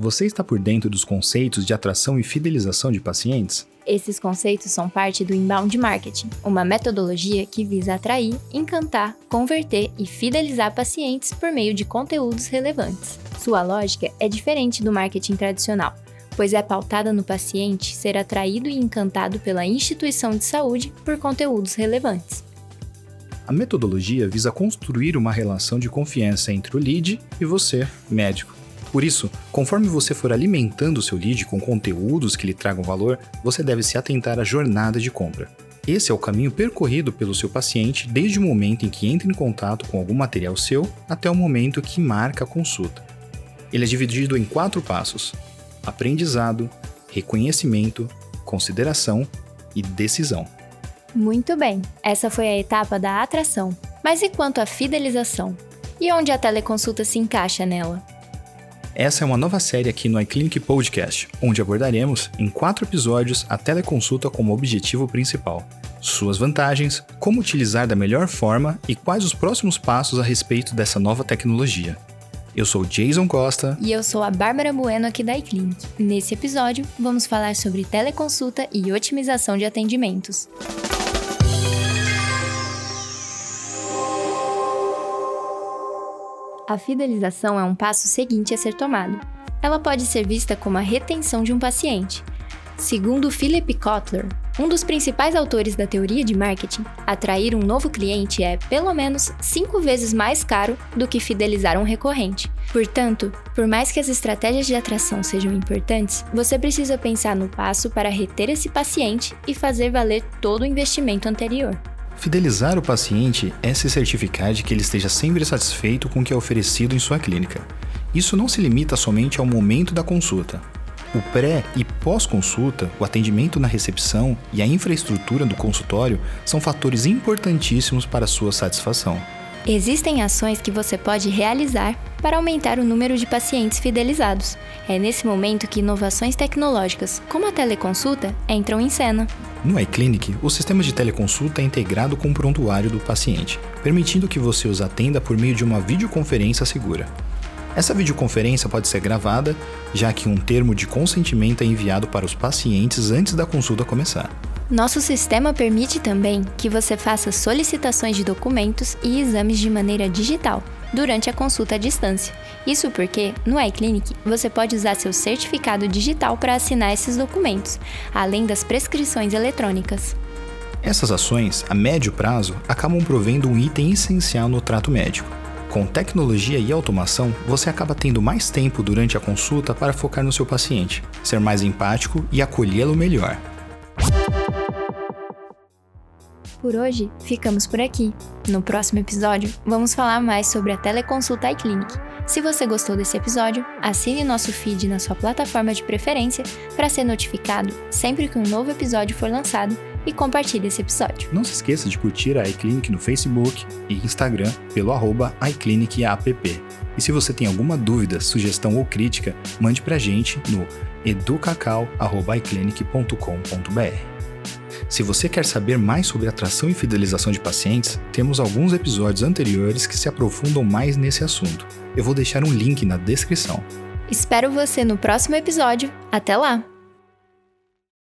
Você está por dentro dos conceitos de atração e fidelização de pacientes? Esses conceitos são parte do inbound marketing, uma metodologia que visa atrair, encantar, converter e fidelizar pacientes por meio de conteúdos relevantes. Sua lógica é diferente do marketing tradicional, pois é pautada no paciente ser atraído e encantado pela instituição de saúde por conteúdos relevantes. A metodologia visa construir uma relação de confiança entre o lead e você, médico. Por isso, conforme você for alimentando o seu lead com conteúdos que lhe tragam valor, você deve se atentar à jornada de compra. Esse é o caminho percorrido pelo seu paciente desde o momento em que entra em contato com algum material seu até o momento que marca a consulta. Ele é dividido em quatro passos: aprendizado, reconhecimento, consideração e decisão. Muito bem, essa foi a etapa da atração. Mas e quanto à fidelização? E onde a teleconsulta se encaixa nela? Essa é uma nova série aqui no iClinic Podcast, onde abordaremos, em quatro episódios, a teleconsulta como objetivo principal, suas vantagens, como utilizar da melhor forma e quais os próximos passos a respeito dessa nova tecnologia. Eu sou Jason Costa. E eu sou a Bárbara Bueno aqui da iClinic. Nesse episódio, vamos falar sobre teleconsulta e otimização de atendimentos. A fidelização é um passo seguinte a ser tomado. Ela pode ser vista como a retenção de um paciente. Segundo Philip Kotler, um dos principais autores da teoria de marketing, atrair um novo cliente é, pelo menos, cinco vezes mais caro do que fidelizar um recorrente. Portanto, por mais que as estratégias de atração sejam importantes, você precisa pensar no passo para reter esse paciente e fazer valer todo o investimento anterior. Fidelizar o paciente é se certificar de que ele esteja sempre satisfeito com o que é oferecido em sua clínica. Isso não se limita somente ao momento da consulta. O pré e pós-consulta, o atendimento na recepção e a infraestrutura do consultório são fatores importantíssimos para a sua satisfação. Existem ações que você pode realizar para aumentar o número de pacientes fidelizados. É nesse momento que inovações tecnológicas, como a teleconsulta, entram em cena. No iClinic, o sistema de teleconsulta é integrado com o prontuário do paciente, permitindo que você os atenda por meio de uma videoconferência segura. Essa videoconferência pode ser gravada, já que um termo de consentimento é enviado para os pacientes antes da consulta começar. Nosso sistema permite também que você faça solicitações de documentos e exames de maneira digital durante a consulta à distância. Isso porque, no iClinic, você pode usar seu certificado digital para assinar esses documentos, além das prescrições eletrônicas. Essas ações, a médio prazo, acabam provendo um item essencial no trato médico. Com tecnologia e automação, você acaba tendo mais tempo durante a consulta para focar no seu paciente, ser mais empático e acolhê-lo melhor. Por hoje, ficamos por aqui. No próximo episódio, vamos falar mais sobre a teleconsulta iClinic. Se você gostou desse episódio, assine nosso feed na sua plataforma de preferência para ser notificado sempre que um novo episódio for lançado e compartilhe esse episódio. Não se esqueça de curtir a iClinic no Facebook e Instagram pelo arroba iClinicApp. E se você tem alguma dúvida, sugestão ou crítica, mande pra gente no educacau.iclinic.com.br. Se você quer saber mais sobre atração e fidelização de pacientes, temos alguns episódios anteriores que se aprofundam mais nesse assunto. Eu vou deixar um link na descrição. Espero você no próximo episódio. Até lá!